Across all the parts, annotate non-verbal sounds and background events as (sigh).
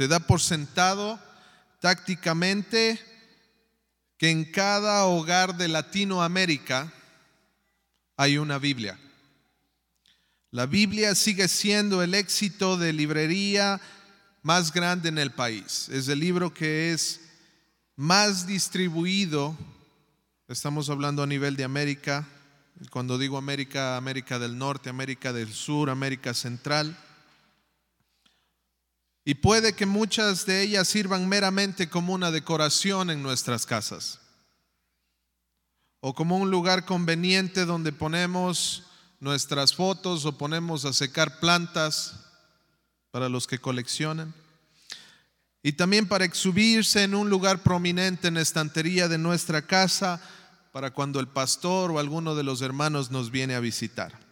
Se da por sentado tácticamente que en cada hogar de Latinoamérica hay una Biblia. La Biblia sigue siendo el éxito de librería más grande en el país. Es el libro que es más distribuido, estamos hablando a nivel de América, cuando digo América, América del Norte, América del Sur, América Central. Y puede que muchas de ellas sirvan meramente como una decoración en nuestras casas o como un lugar conveniente donde ponemos nuestras fotos o ponemos a secar plantas para los que coleccionan. Y también para exhibirse en un lugar prominente en la estantería de nuestra casa para cuando el pastor o alguno de los hermanos nos viene a visitar.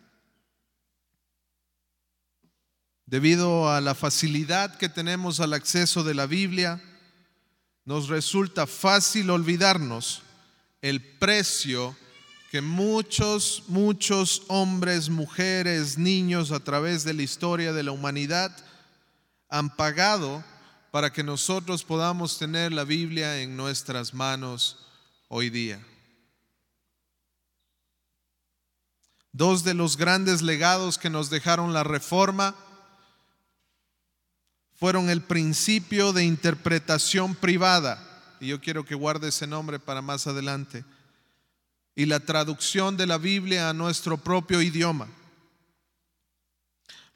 Debido a la facilidad que tenemos al acceso de la Biblia, nos resulta fácil olvidarnos el precio que muchos, muchos hombres, mujeres, niños a través de la historia de la humanidad han pagado para que nosotros podamos tener la Biblia en nuestras manos hoy día. Dos de los grandes legados que nos dejaron la reforma fueron el principio de interpretación privada, y yo quiero que guarde ese nombre para más adelante, y la traducción de la Biblia a nuestro propio idioma.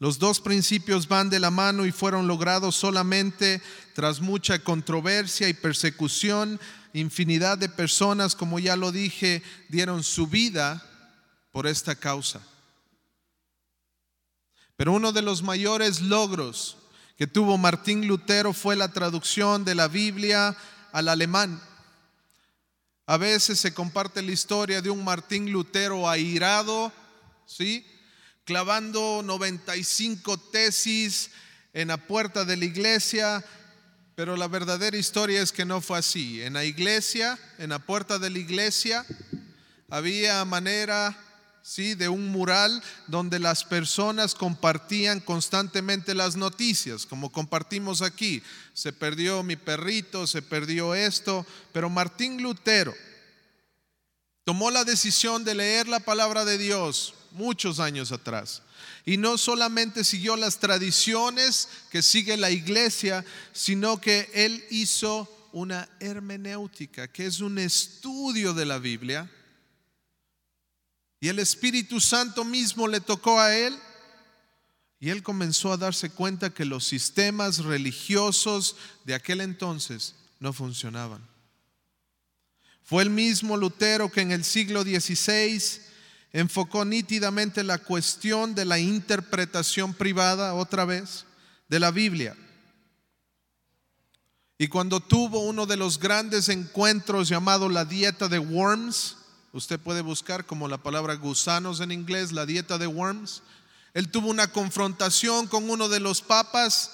Los dos principios van de la mano y fueron logrados solamente tras mucha controversia y persecución. Infinidad de personas, como ya lo dije, dieron su vida por esta causa. Pero uno de los mayores logros que tuvo Martín Lutero fue la traducción de la Biblia al alemán. A veces se comparte la historia de un Martín Lutero airado, ¿sí? clavando 95 tesis en la puerta de la iglesia, pero la verdadera historia es que no fue así. En la iglesia, en la puerta de la iglesia, había manera ¿sí? de un mural donde las personas compartían constantemente las noticias, como compartimos aquí. Se perdió mi perrito, se perdió esto, pero Martín Lutero tomó la decisión de leer la palabra de Dios muchos años atrás. Y no solamente siguió las tradiciones que sigue la iglesia, sino que él hizo una hermenéutica, que es un estudio de la Biblia. Y el Espíritu Santo mismo le tocó a él. Y él comenzó a darse cuenta que los sistemas religiosos de aquel entonces no funcionaban. Fue el mismo Lutero que en el siglo XVI enfocó nítidamente la cuestión de la interpretación privada, otra vez, de la Biblia. Y cuando tuvo uno de los grandes encuentros llamado la dieta de worms, usted puede buscar como la palabra gusanos en inglés, la dieta de worms, él tuvo una confrontación con uno de los papas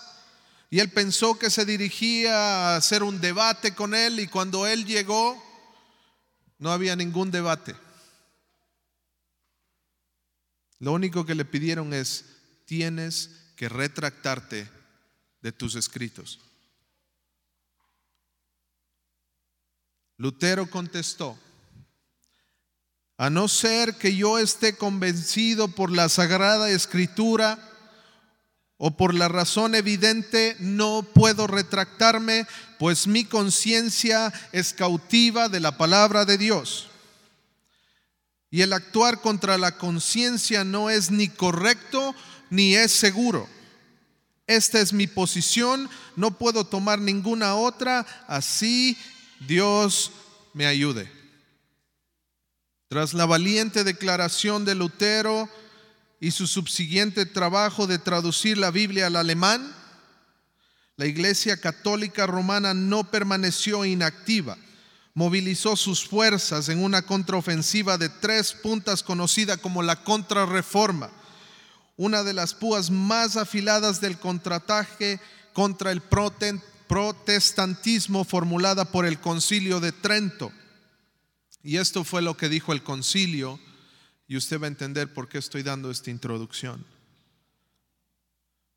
y él pensó que se dirigía a hacer un debate con él y cuando él llegó no había ningún debate. Lo único que le pidieron es, tienes que retractarte de tus escritos. Lutero contestó, a no ser que yo esté convencido por la sagrada escritura o por la razón evidente, no puedo retractarme, pues mi conciencia es cautiva de la palabra de Dios. Y el actuar contra la conciencia no es ni correcto ni es seguro. Esta es mi posición, no puedo tomar ninguna otra, así Dios me ayude. Tras la valiente declaración de Lutero y su subsiguiente trabajo de traducir la Biblia al alemán, la Iglesia Católica Romana no permaneció inactiva movilizó sus fuerzas en una contraofensiva de tres puntas conocida como la contrarreforma, una de las púas más afiladas del contraataque contra el protestantismo formulada por el concilio de Trento. Y esto fue lo que dijo el concilio, y usted va a entender por qué estoy dando esta introducción.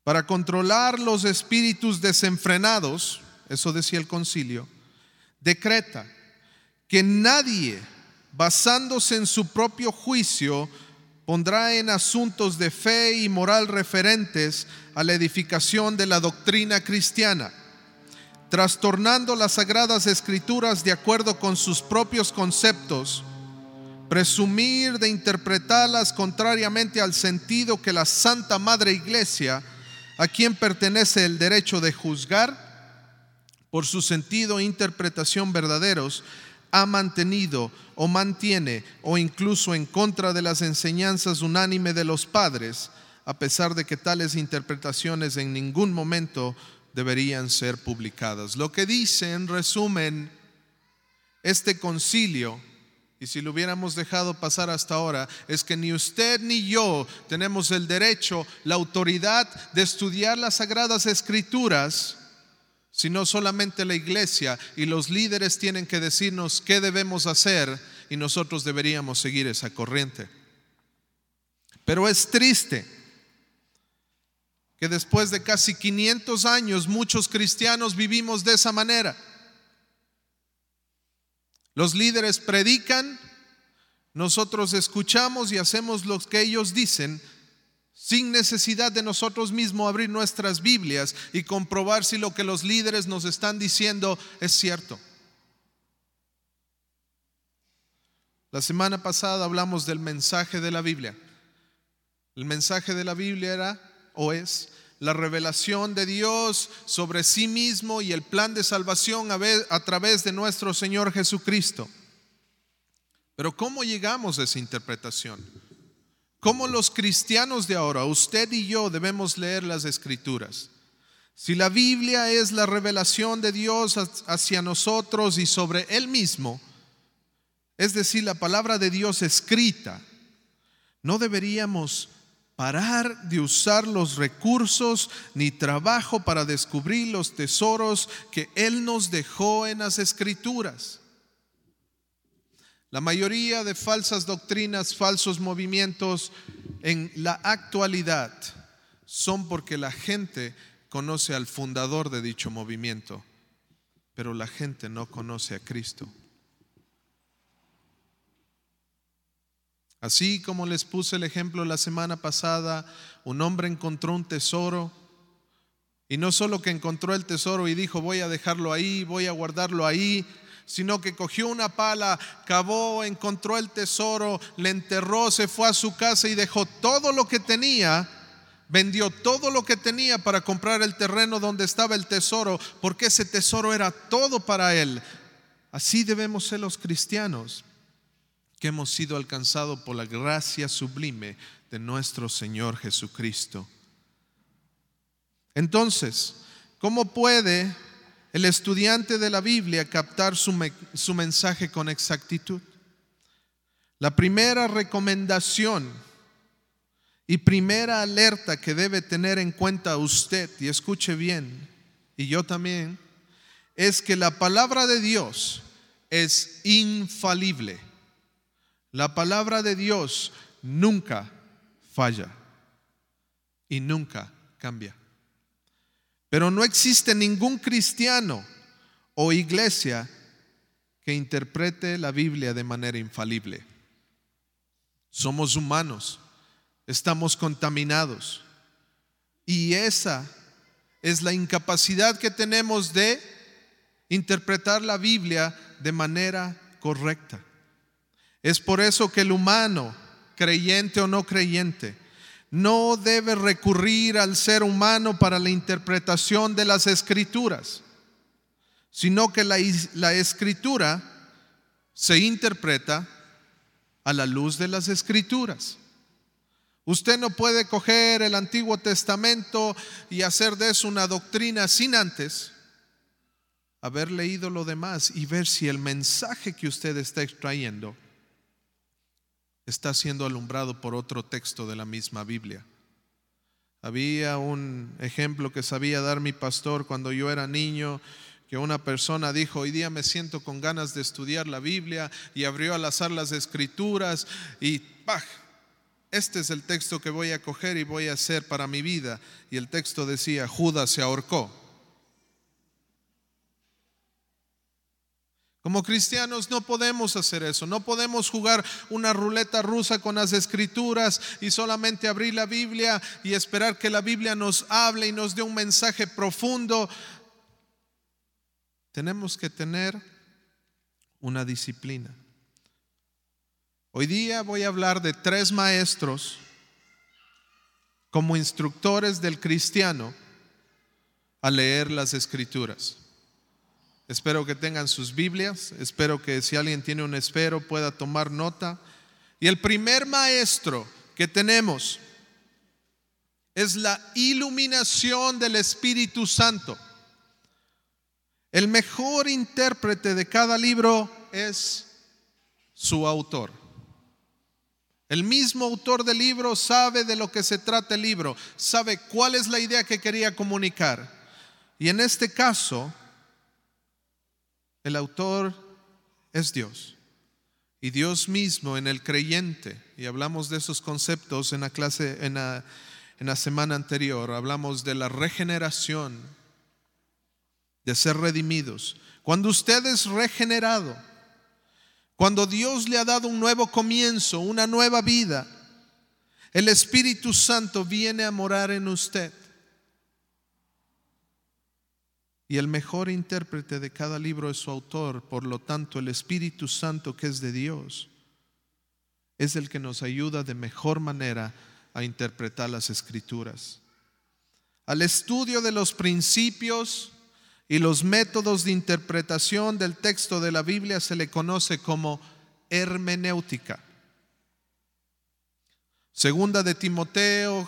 para controlar los espíritus desenfrenados, eso decía el concilio, decreta que nadie, basándose en su propio juicio, pondrá en asuntos de fe y moral referentes a la edificación de la doctrina cristiana, trastornando las sagradas escrituras de acuerdo con sus propios conceptos, presumir de interpretarlas contrariamente al sentido que la Santa Madre Iglesia, a quien pertenece el derecho de juzgar, por su sentido e interpretación verdaderos, ha mantenido o mantiene o incluso en contra de las enseñanzas unánime de los padres, a pesar de que tales interpretaciones en ningún momento deberían ser publicadas. Lo que dice en resumen este concilio, y si lo hubiéramos dejado pasar hasta ahora, es que ni usted ni yo tenemos el derecho, la autoridad de estudiar las sagradas escrituras sino solamente la iglesia y los líderes tienen que decirnos qué debemos hacer y nosotros deberíamos seguir esa corriente. Pero es triste que después de casi 500 años muchos cristianos vivimos de esa manera. Los líderes predican, nosotros escuchamos y hacemos lo que ellos dicen, sin necesidad de nosotros mismos abrir nuestras Biblias y comprobar si lo que los líderes nos están diciendo es cierto. La semana pasada hablamos del mensaje de la Biblia. El mensaje de la Biblia era o es la revelación de Dios sobre sí mismo y el plan de salvación a, través de nuestro Señor Jesucristo. Pero ¿cómo llegamos a esa interpretación? ¿Cómo los cristianos de ahora, usted y yo, debemos leer las escrituras? Si la Biblia es la revelación de Dios hacia nosotros y sobre Él mismo, es decir, la palabra de Dios escrita, no deberíamos parar de usar los recursos ni trabajo para descubrir los tesoros que Él nos dejó en las escrituras. La mayoría de falsas doctrinas, falsos movimientos en la actualidad son porque la gente conoce al fundador de dicho movimiento, pero la gente no conoce a Cristo. Así como les puse el ejemplo la semana pasada, un hombre encontró un tesoro y no solo que encontró el tesoro y dijo voy a dejarlo ahí, voy a guardarlo ahí, sino que cogió una pala, cavó, encontró el tesoro, le enterró, se fue a su casa y dejó todo lo que tenía, vendió todo lo que tenía para comprar el terreno donde estaba el tesoro, porque ese tesoro era todo para él. Así debemos ser los cristianos, que hemos sido alcanzados por la gracia sublime de nuestro Señor Jesucristo. Entonces, ¿cómo puede el estudiante de la Biblia captar su, su mensaje con exactitud. La primera recomendación y primera alerta que debe tener en cuenta usted, y escuche bien, y yo también, es que la palabra de Dios es infalible. La palabra de Dios nunca falla y nunca cambia. Pero no existe ningún cristiano o iglesia que interprete la Biblia de manera infalible. Somos humanos, estamos contaminados. Y esa es la incapacidad que tenemos de interpretar la Biblia de manera correcta. Es por eso que el humano, creyente o no creyente, no debe recurrir al ser humano para la interpretación de las escrituras, sino que la, escritura se interpreta a la luz de las escrituras. Usted no puede coger el Antiguo Testamento y hacer de eso una doctrina sin antes haber leído lo demás y ver si el mensaje que usted está extrayendo está siendo alumbrado por otro texto de la misma Biblia. Había un ejemplo que sabía dar mi pastor cuando yo era niño, que una persona dijo, hoy día me siento con ganas de estudiar la Biblia y abrió al azar las escrituras y ¡pah! este es el texto que voy a coger y voy a hacer para mi vida. Y el texto decía, Judas se ahorcó. Como cristianos no podemos hacer eso, no podemos jugar una ruleta rusa con las escrituras y solamente abrir la Biblia y esperar que la Biblia nos hable y nos dé un mensaje profundo. Tenemos que tener una disciplina. Hoy día voy a hablar de tres maestros como instructores del cristiano a leer las escrituras. Espero que tengan sus Biblias, espero que si alguien tiene un espero pueda tomar nota. Y el primer maestro que tenemos es la iluminación del Espíritu Santo. El mejor intérprete de cada libro es su autor. El mismo autor del libro sabe de lo que se trata el libro, sabe cuál es la idea que quería comunicar. Y en este caso, el autor es Dios. Y Dios mismo en el creyente, y hablamos de esos conceptos en la clase, en la, en la semana anterior, hablamos de la regeneración, de ser redimidos. Cuando usted es regenerado, cuando Dios le ha dado un nuevo comienzo, una nueva vida, el Espíritu Santo viene a morar en usted. Y el mejor intérprete de cada libro es su autor, por lo tanto el Espíritu Santo que es de Dios es el que nos ayuda de mejor manera a interpretar las escrituras. Al estudio de los principios y los métodos de interpretación del texto de la Biblia se le conoce como hermenéutica. Segunda de Timoteo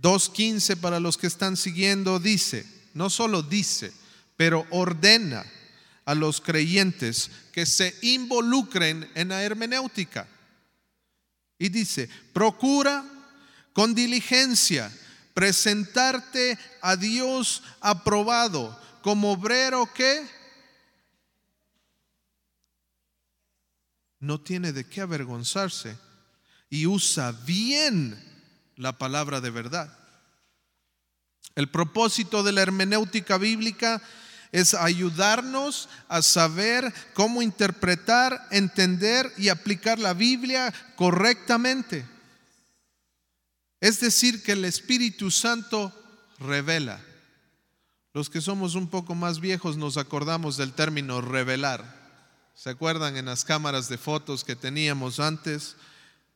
2.15 para los que están siguiendo dice, no solo dice, pero ordena a los creyentes que se involucren en la hermenéutica. Y dice, procura con diligencia presentarte a Dios aprobado como obrero que no tiene de qué avergonzarse y usa bien la palabra de verdad. El propósito de la hermenéutica bíblica es ayudarnos a saber cómo interpretar, entender y aplicar la Biblia correctamente. Es decir, que el Espíritu Santo revela. Los que somos un poco más viejos nos acordamos del término revelar. ¿Se acuerdan en las cámaras de fotos que teníamos antes?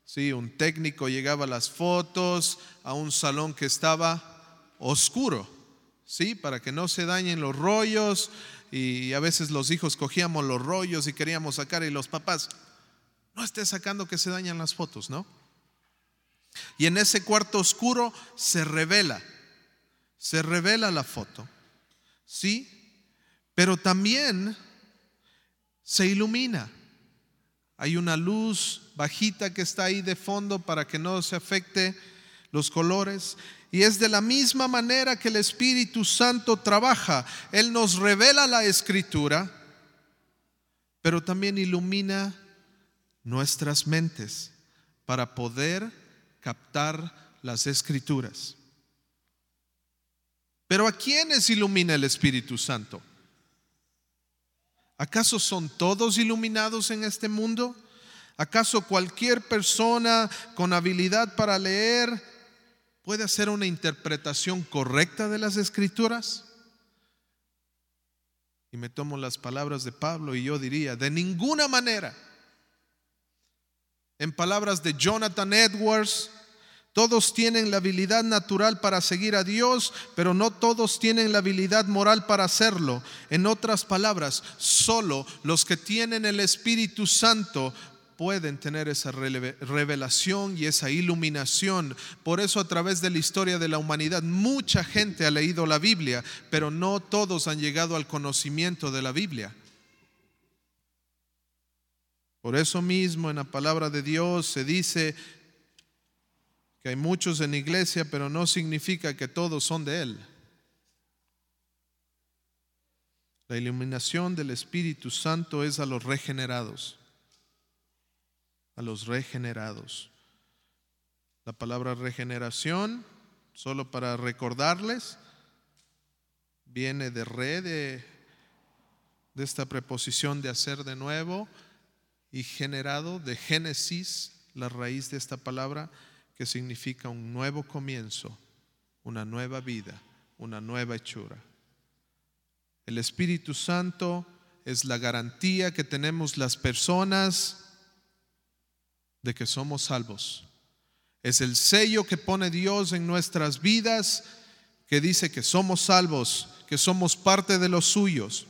Sí, un técnico llegaba a las fotos a un salón que estaba oscuro, ¿sí? Para que no se dañen los rollos y a veces los hijos cogíamos los rollos y queríamos sacar y los papás, no esté sacando que se dañan las fotos, ¿no? Y en ese cuarto oscuro se revela, se revela la foto, ¿sí? Pero también se ilumina. Hay una luz bajita que está ahí de fondo para que no se afecte los colores. Y es de la misma manera que el Espíritu Santo trabaja. Él nos revela la escritura, pero también ilumina nuestras mentes para poder captar las escrituras. Pero ¿a quiénes ilumina el Espíritu Santo? ¿Acaso son todos iluminados en este mundo? ¿Acaso cualquier persona con habilidad para leer puede hacer una interpretación correcta de las escrituras? Y me tomo las palabras de Pablo y yo diría, de ninguna manera. En palabras de Jonathan Edwards, todos tienen la habilidad natural para seguir a Dios, pero no todos tienen la habilidad moral para hacerlo. En otras palabras, solo los que tienen el Espíritu Santo pueden tener esa revelación y esa iluminación. Por eso a través de la historia de la humanidad mucha gente ha leído la Biblia, pero no todos han llegado al conocimiento de la Biblia. Por eso mismo en la palabra de Dios se dice que hay muchos en la iglesia, pero no significa que todos son de Él. La iluminación del Espíritu Santo es a los regenerados a los regenerados. La palabra regeneración, solo para recordarles, viene de re, de, de esta preposición de hacer de nuevo, y generado de Génesis, la raíz de esta palabra, que significa un nuevo comienzo, una nueva vida, una nueva hechura. El Espíritu Santo es la garantía que tenemos las personas de que somos salvos. Es el sello que pone Dios en nuestras vidas que dice que somos salvos, que somos parte de los suyos.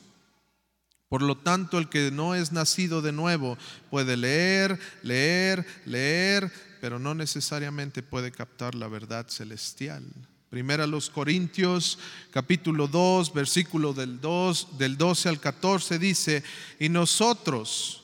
Por lo tanto, el que no es nacido de nuevo puede leer, leer, leer, pero no necesariamente puede captar la verdad celestial. Primera los Corintios, capítulo 2, versículo del, 2, del 12 al 14 dice, y nosotros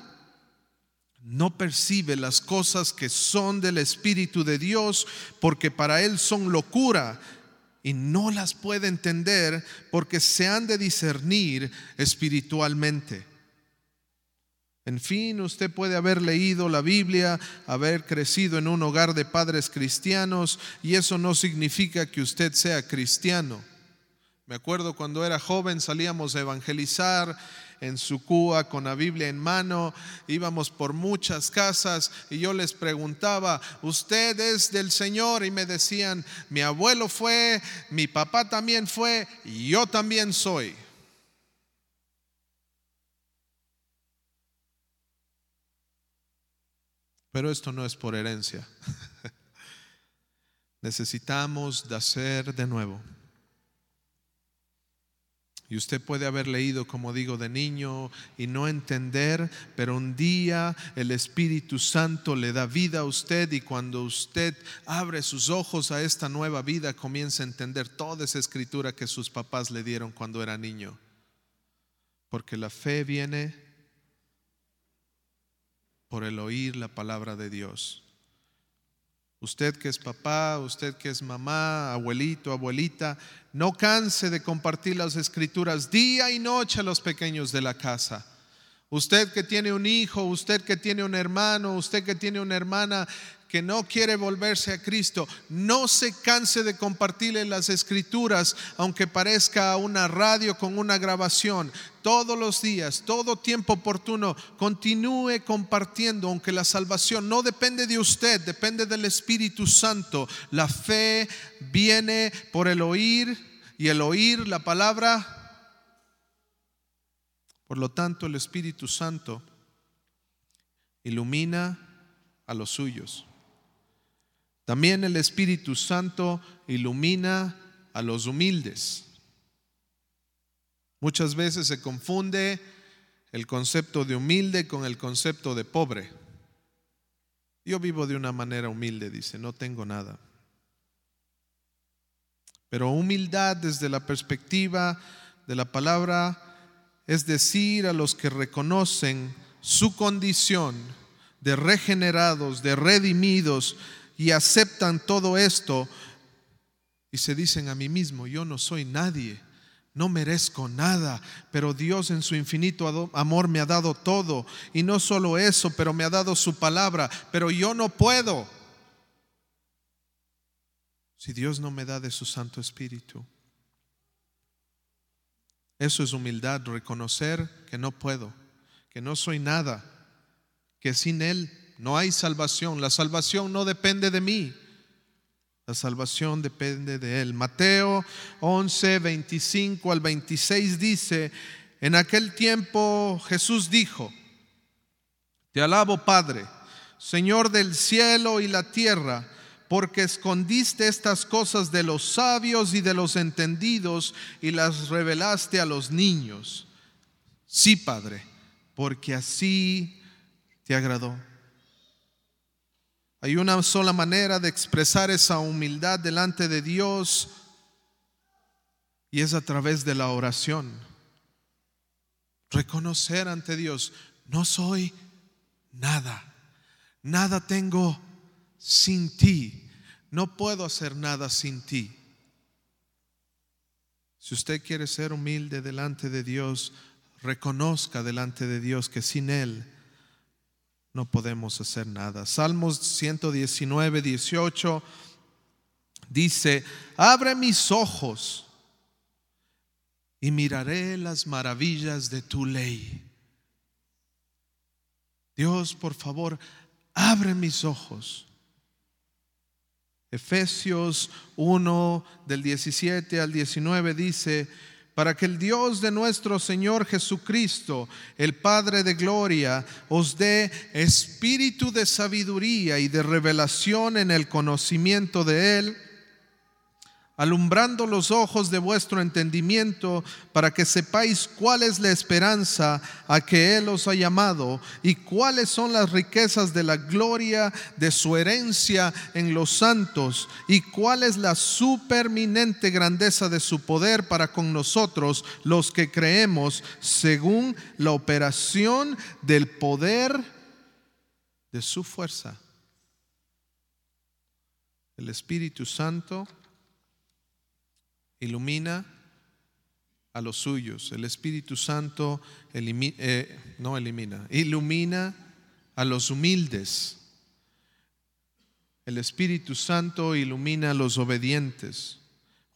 no percibe las cosas que son del Espíritu de Dios, porque para él son locura y no las puede entender porque se han de discernir espiritualmente. En fin, usted puede haber leído la Biblia, haber crecido en un hogar de padres cristianos y eso no significa que usted sea cristiano. Me acuerdo cuando era joven salíamos a evangelizar en Sucúa con la Biblia en mano, íbamos por muchas casas y yo les preguntaba, ¿usted es del Señor? Y me decían, mi abuelo fue, mi papá también fue y yo también soy. Pero esto no es por herencia. (laughs) Necesitamos hacer de nuevo. Y usted puede haber leído, como digo, de niño y no entender, pero un día el Espíritu Santo le da vida a usted y cuando usted abre sus ojos a esta nueva vida, comienza a entender toda esa escritura que sus papás le dieron cuando era niño. Porque la fe viene por el oír la palabra de Dios. Usted que es papá, usted que es mamá, abuelito, abuelita, no canse de compartir las escrituras día y noche a los pequeños de la casa. Usted que tiene un hijo, usted que tiene un hermano, usted que tiene una hermana que no quiere volverse a Cristo, no se canse de compartirle las escrituras, aunque parezca una radio con una grabación. Todos los días, todo tiempo oportuno, continúe compartiendo, aunque la salvación no depende de usted, depende del Espíritu Santo. La fe viene por el oír y el oír la palabra. Por lo tanto, el Espíritu Santo ilumina a los suyos. También el Espíritu Santo ilumina a los humildes. Muchas veces se confunde el concepto de humilde con el concepto de pobre. Yo vivo de una manera humilde, dice, no tengo nada. Pero humildad desde la perspectiva de la palabra es decir a los que reconocen su condición de regenerados, de redimidos, y aceptan todo esto y se dicen a mí mismo, yo no soy nadie, no merezco nada, pero Dios en su infinito amor me ha dado todo. Y no solo eso, pero me ha dado su palabra, pero yo no puedo. Si Dios no me da de su Santo Espíritu. Eso es humildad, reconocer que no puedo, que no soy nada, que sin Él no hay salvación. La salvación no depende de mí. La salvación depende de Él. Mateo 11, 25 al 26 dice, en aquel tiempo Jesús dijo, Te alabo Padre, Señor del cielo y la tierra, porque escondiste estas cosas de los sabios y de los entendidos y las revelaste a los niños. Sí, Padre, porque así te agradó. Hay una sola manera de expresar esa humildad delante de Dios y es a través de la oración. reconocer ante Dios, no soy nada, nada tengo sin ti, no puedo hacer nada sin ti. Si usted quiere ser humilde delante de Dios, reconozca delante de Dios que sin Él no podemos hacer nada. Salmos 119, 18 dice, abre mis ojos y miraré las maravillas de tu ley. Dios, por favor, abre mis ojos. Efesios 1 del 17 al 19 dice, para que el Dios de nuestro Señor Jesucristo, el Padre de Gloria, os dé espíritu de sabiduría y de revelación en el conocimiento de Él alumbrando los ojos de vuestro entendimiento, para que sepáis cuál es la esperanza a que Él os ha llamado y cuáles son las riquezas de la gloria de su herencia en los santos y cuál es la superminente grandeza de su poder para con nosotros los que creemos según la operación del poder de su fuerza. El Espíritu Santo ilumina a los suyos. El Espíritu Santo eh, no elimina, ilumina a los humildes. El Espíritu Santo ilumina a los obedientes.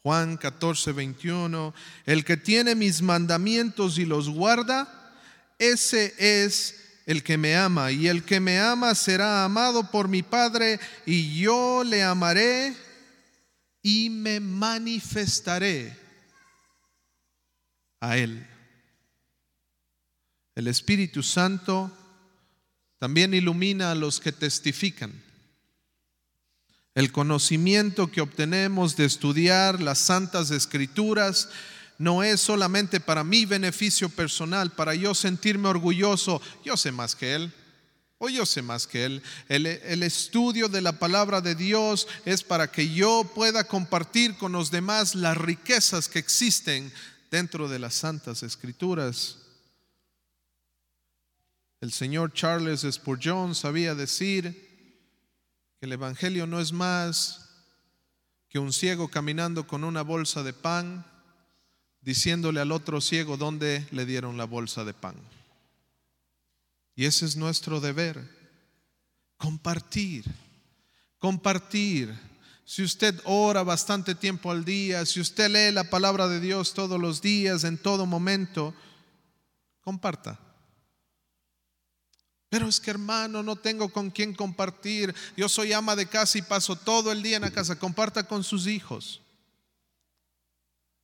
Juan 14, 21, el que tiene mis mandamientos y los guarda, ese es el que me ama, y el que me ama será amado por mi Padre, y yo le amaré y me manifestaré a Él. El Espíritu Santo también ilumina a los que testifican. El conocimiento que obtenemos de estudiar las santas escrituras no es solamente para mi beneficio personal, para yo sentirme orgulloso, yo sé más que Él. Yo sé más que Él. El, el, estudio de la palabra de Dios es para que yo pueda compartir con los demás las riquezas que existen dentro de las santas escrituras. El señor Charles Spurgeon sabía decir que el Evangelio no es más que un ciego caminando con una bolsa de pan, diciéndole al otro ciego dónde le dieron la bolsa de pan. Y ese es nuestro deber, compartir, compartir. Si usted ora bastante tiempo al día, si usted lee la palabra de Dios todos los días, en todo momento, comparta. Pero es que hermano, no tengo con quién compartir. Yo soy ama de casa y paso todo el día en la casa. Comparta con sus hijos.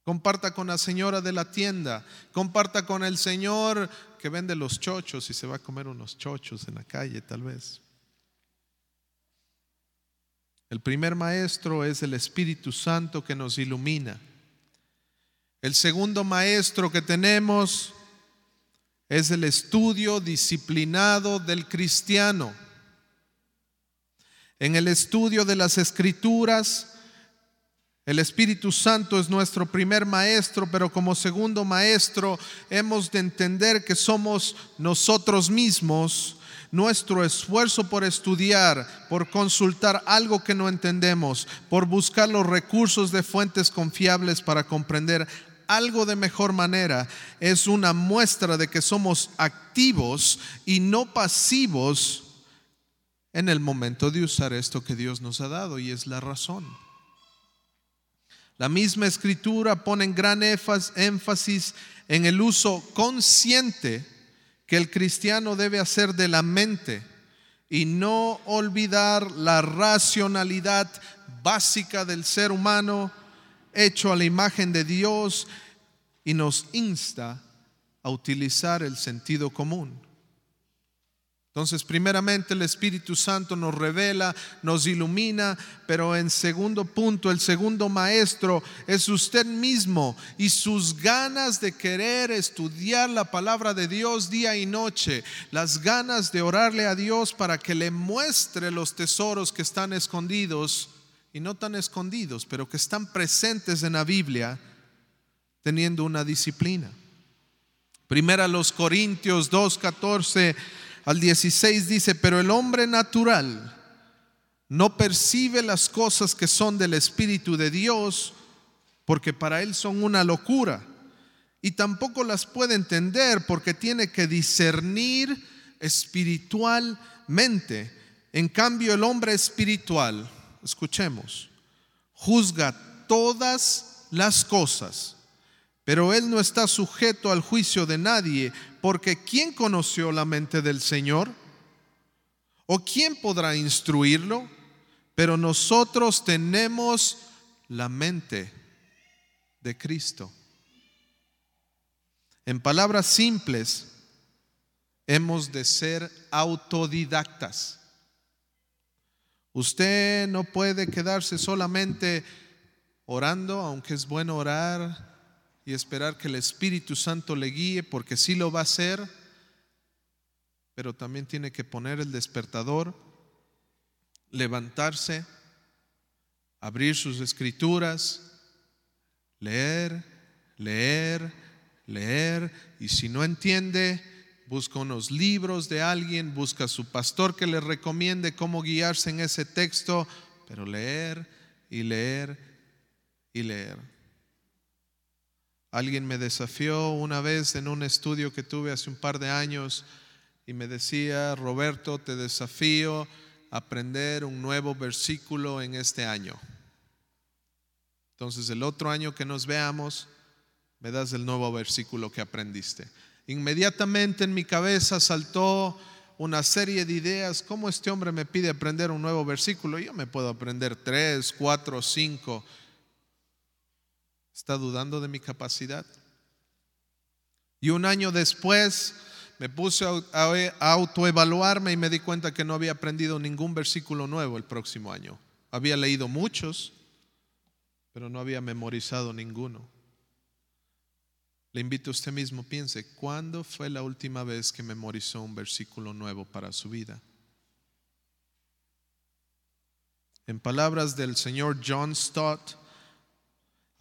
Comparta con la señora de la tienda. Comparta con el señor que vende los chochos y se va a comer unos chochos en la calle tal vez. El primer maestro es el Espíritu Santo que nos ilumina. El segundo maestro que tenemos es el estudio disciplinado del cristiano. En el estudio de las escrituras el Espíritu Santo es nuestro primer maestro, pero como segundo maestro hemos de entender que somos nosotros mismos nuestro esfuerzo por estudiar, por consultar algo que no entendemos, por buscar los recursos de fuentes confiables para comprender algo de mejor manera, es una muestra de que somos activos y no pasivos en el momento de usar esto que Dios nos ha dado y es la razón. La misma escritura pone gran énfasis en el uso consciente que el cristiano debe hacer de la mente y no olvidar la racionalidad básica del ser humano hecho a la imagen de Dios y nos insta a utilizar el sentido común. Entonces, primeramente el Espíritu Santo nos revela, nos ilumina, pero en segundo punto, el segundo maestro es usted mismo y sus ganas de querer estudiar la palabra de Dios día y noche, las ganas de orarle a Dios para que le muestre los tesoros que están escondidos y no tan escondidos, pero que están presentes en la Biblia, teniendo una disciplina. Primera los Corintios 2, 14 al 16 dice, pero el hombre natural no percibe las cosas que son del Espíritu de Dios, porque para él son una locura, y tampoco las puede entender porque tiene que discernir espiritualmente. En cambio, el hombre espiritual, escuchemos, juzga todas las cosas, pero él no está sujeto al juicio de nadie, porque ¿quién conoció la mente del Señor? ¿O quién podrá instruirlo? Pero nosotros tenemos la mente de Cristo. En palabras simples, hemos de ser autodidactas. Usted no puede quedarse solamente orando, aunque es bueno orar y esperar que el Espíritu Santo le guíe, porque sí lo va a hacer, pero también tiene que poner el despertador, levantarse, abrir sus escrituras, leer, leer, leer, y si no entiende, busca unos libros de alguien, busca a su pastor que le recomiende cómo guiarse en ese texto, pero leer y leer y leer. Alguien me desafió una vez en un estudio que tuve hace un par de años y me decía, Roberto, te desafío a aprender un nuevo versículo en este año. Entonces el otro año que nos veamos, me das el nuevo versículo que aprendiste. Inmediatamente en mi cabeza saltó una serie de ideas, ¿cómo este hombre me pide aprender un nuevo versículo? Yo me puedo aprender tres, cuatro, cinco ¿Está dudando de mi capacidad? Y un año después me puse a autoevaluarme y me di cuenta que no había aprendido ningún versículo nuevo el próximo año. Había leído muchos, pero no había memorizado ninguno. Le invito a usted mismo, piense, ¿cuándo fue la última vez que memorizó un versículo nuevo para su vida? En palabras del señor John Stott,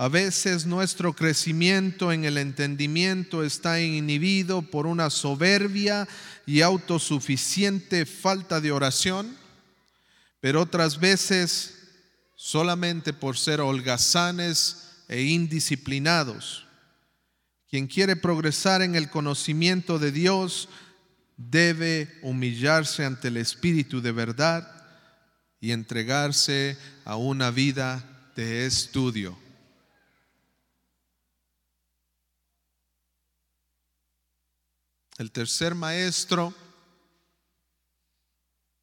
a veces nuestro crecimiento en el entendimiento está inhibido por una soberbia y autosuficiente falta de oración, pero otras veces solamente por ser holgazanes e indisciplinados. Quien quiere progresar en el conocimiento de Dios debe humillarse ante el Espíritu de verdad y entregarse a una vida de estudio. El tercer maestro,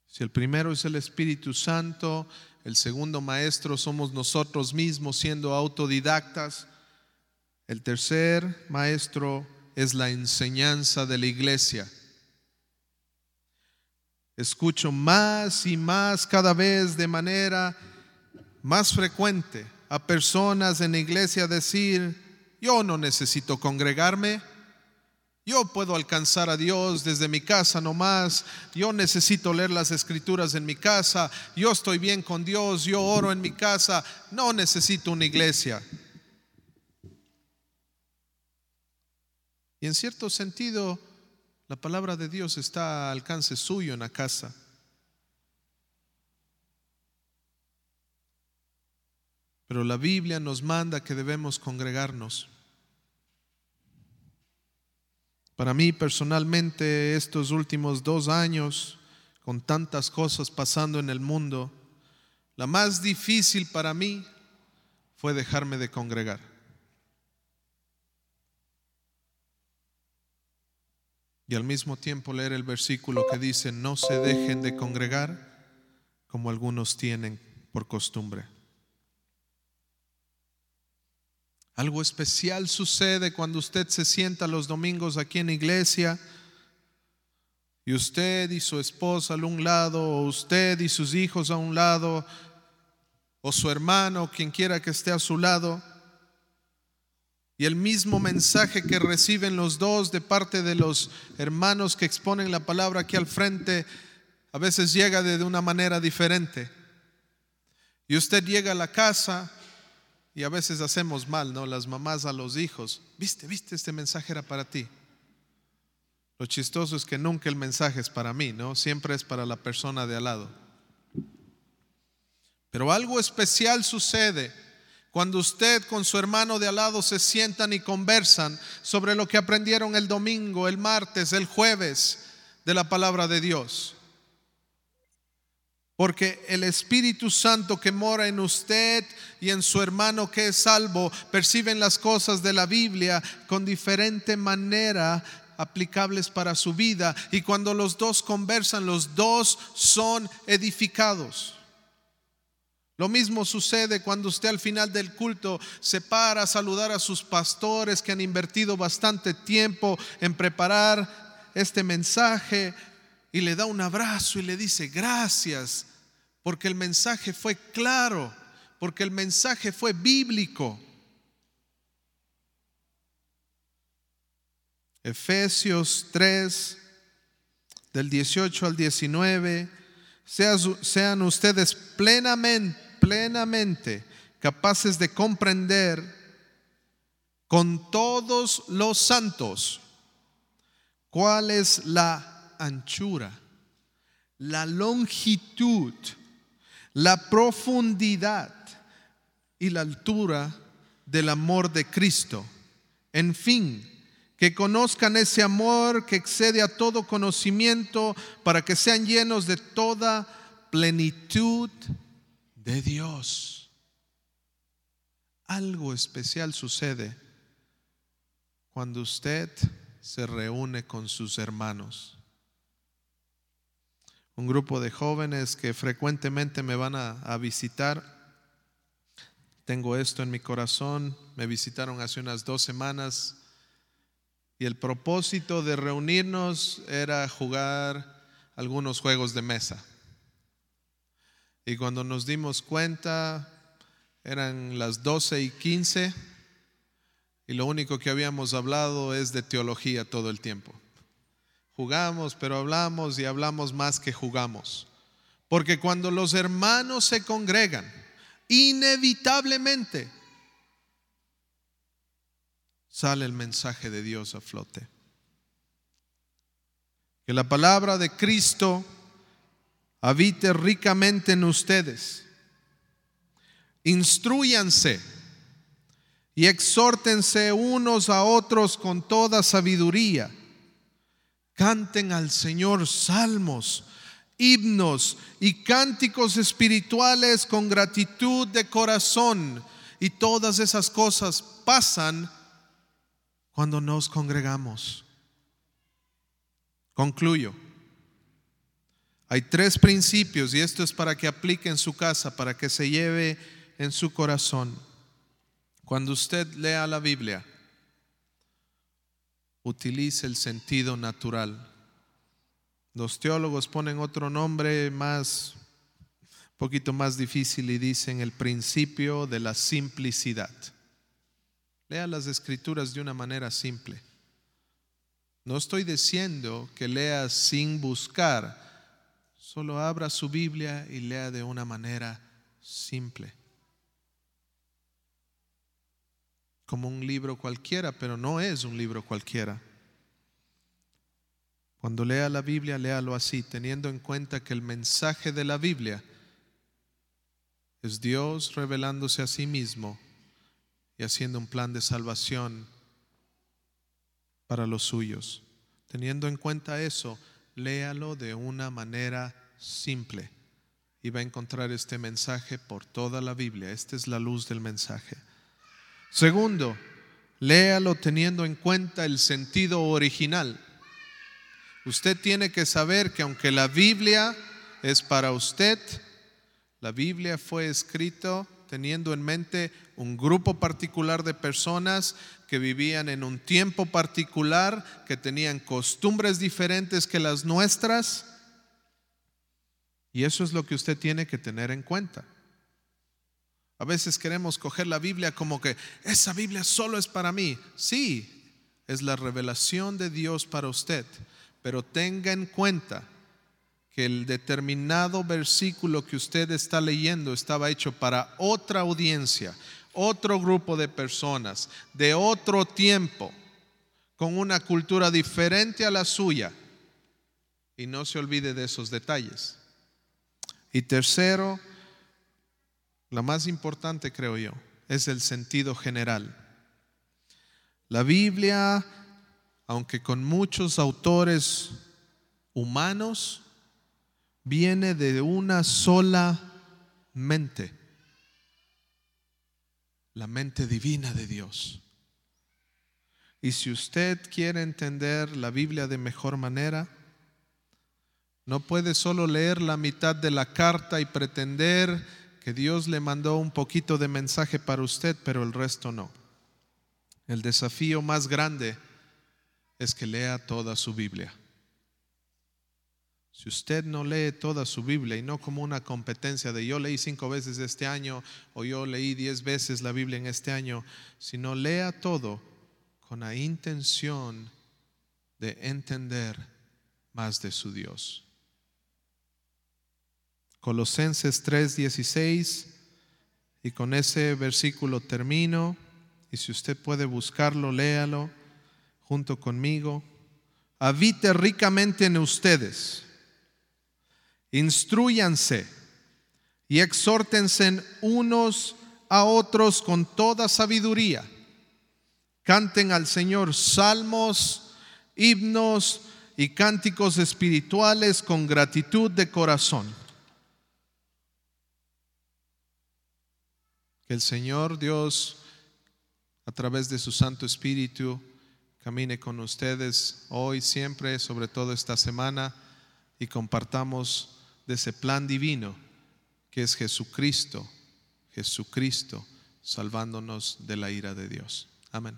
si el primero es el Espíritu Santo, el segundo maestro somos nosotros mismos siendo autodidactas, el tercer maestro es la enseñanza de la iglesia. Escucho más y más cada vez de manera más frecuente a personas en la iglesia decir, yo no necesito congregarme, yo puedo alcanzar a Dios desde mi casa nomás. Yo necesito leer las escrituras en mi casa. Yo estoy bien con Dios. Yo oro en mi casa. No necesito una iglesia. Y en cierto sentido, la palabra de Dios está al alcance suyo en la casa. Pero la Biblia nos manda que debemos congregarnos. Para mí personalmente estos últimos dos años, con tantas cosas pasando en el mundo, la más difícil para mí fue dejarme de congregar. Y al mismo tiempo leer el versículo que dice, no se dejen de congregar como algunos tienen por costumbre. Algo especial sucede cuando usted se sienta los domingos aquí en iglesia y usted y su esposa a un lado, o usted y sus hijos a un lado, o su hermano, quien quiera que esté a su lado, y el mismo mensaje que reciben los dos de parte de los hermanos que exponen la palabra aquí al frente, a veces llega de una manera diferente. Y usted llega a la casa y a veces hacemos mal, ¿no? Las mamás a los hijos, viste, viste, este mensaje era para ti. Lo chistoso es que nunca el mensaje es para mí, ¿no? Siempre es para la persona de al lado. Pero algo especial sucede cuando usted con su hermano de al lado se sientan y conversan sobre lo que aprendieron el domingo, el martes, el jueves de la palabra de Dios. Porque el Espíritu Santo que mora en usted y en su hermano que es salvo perciben las cosas de la Biblia con diferente manera aplicables para su vida. Y cuando los dos conversan, los dos son edificados. Lo mismo sucede cuando usted al final del culto se para a saludar a sus pastores que han invertido bastante tiempo en preparar este mensaje y le da un abrazo y le dice gracias, porque el mensaje fue claro, porque el mensaje fue bíblico. Efesios 3, del 18 al 19, sean, ustedes plenamente, plenamente capaces de comprender con todos los santos cuál es la anchura, la longitud, la profundidad y la altura del amor de Cristo. En fin, que conozcan ese amor que excede a todo conocimiento para que sean llenos de toda plenitud de Dios. Algo especial sucede cuando usted se reúne con sus hermanos. Un grupo de jóvenes que frecuentemente me van a, visitar. Tengo esto en mi corazón. Me visitaron hace unas dos semanas y el propósito de reunirnos era jugar algunos juegos de mesa. Y cuando nos dimos cuenta, eran las 12 y 15 y lo único que habíamos hablado es de teología todo el tiempo. Jugamos, pero hablamos y hablamos más que jugamos. Porque cuando los hermanos se congregan, inevitablemente sale el mensaje de Dios a flote. Que la palabra de Cristo habite ricamente en ustedes. Instruyanse y exhórtense unos a otros con toda sabiduría. Canten al Señor salmos, himnos y cánticos espirituales con gratitud de corazón. Y todas esas cosas pasan cuando nos congregamos. Concluyo. Hay tres principios y esto es para que aplique en su casa, para que se lleve en su corazón. Cuando usted lea la Biblia, utilice el sentido natural. Los teólogos ponen otro nombre más, un poquito más difícil y dicen el principio de la simplicidad. Lea las escrituras de una manera simple. No estoy diciendo que lea sin buscar, solo abra su Biblia y lea de una manera simple. Como un libro cualquiera, pero no es un libro cualquiera. Cuando lea la Biblia, léalo así, teniendo en cuenta que el mensaje de la Biblia es Dios revelándose a sí mismo y haciendo un plan de salvación para los suyos. Teniendo en cuenta eso, léalo de una manera simple y va a encontrar este mensaje por toda la Biblia. Esta es la luz del mensaje. Segundo, léalo teniendo en cuenta el sentido original. Usted tiene que saber que aunque la Biblia es para usted, la Biblia fue escrita teniendo en mente un grupo particular de personas que vivían en un tiempo particular, que tenían costumbres diferentes que las nuestras. Y eso es lo que usted tiene que tener en cuenta. A veces queremos coger la Biblia como que esa Biblia solo es para mí. Sí, es la revelación de Dios para usted, pero tenga en cuenta que el determinado versículo que usted está leyendo estaba hecho para otra audiencia, otro grupo de personas, de otro tiempo, con una cultura diferente a la suya. Y no se olvide de esos detalles. Y tercero, la más importante creo yo, es el sentido general. La Biblia, aunque con muchos autores humanos, viene de una sola mente, la mente divina de Dios. Y si usted quiere entender la Biblia de mejor manera, no puede solo leer la mitad de la carta y pretender que Dios le mandó un poquito de mensaje para usted, pero el resto no. El desafío más grande es que lea toda su Biblia. Si usted no lee toda su Biblia y no como una competencia de yo leí cinco veces este año o yo leí diez veces la Biblia en este año, sino lea todo con la intención de entender más de su Dios. Colosenses 3:16 y con ese versículo termino y si usted puede buscarlo, léalo junto conmigo. Habite ricamente en ustedes, instruyanse y exhórtense unos a otros con toda sabiduría Canten al Señor salmos, himnos y cánticos espirituales con gratitud de corazón. Que el Señor Dios, a través de su Santo Espíritu, camine con ustedes hoy, siempre, sobre todo esta semana, y compartamos de ese plan divino que es Jesucristo, Jesucristo, salvándonos de la ira de Dios. Amén.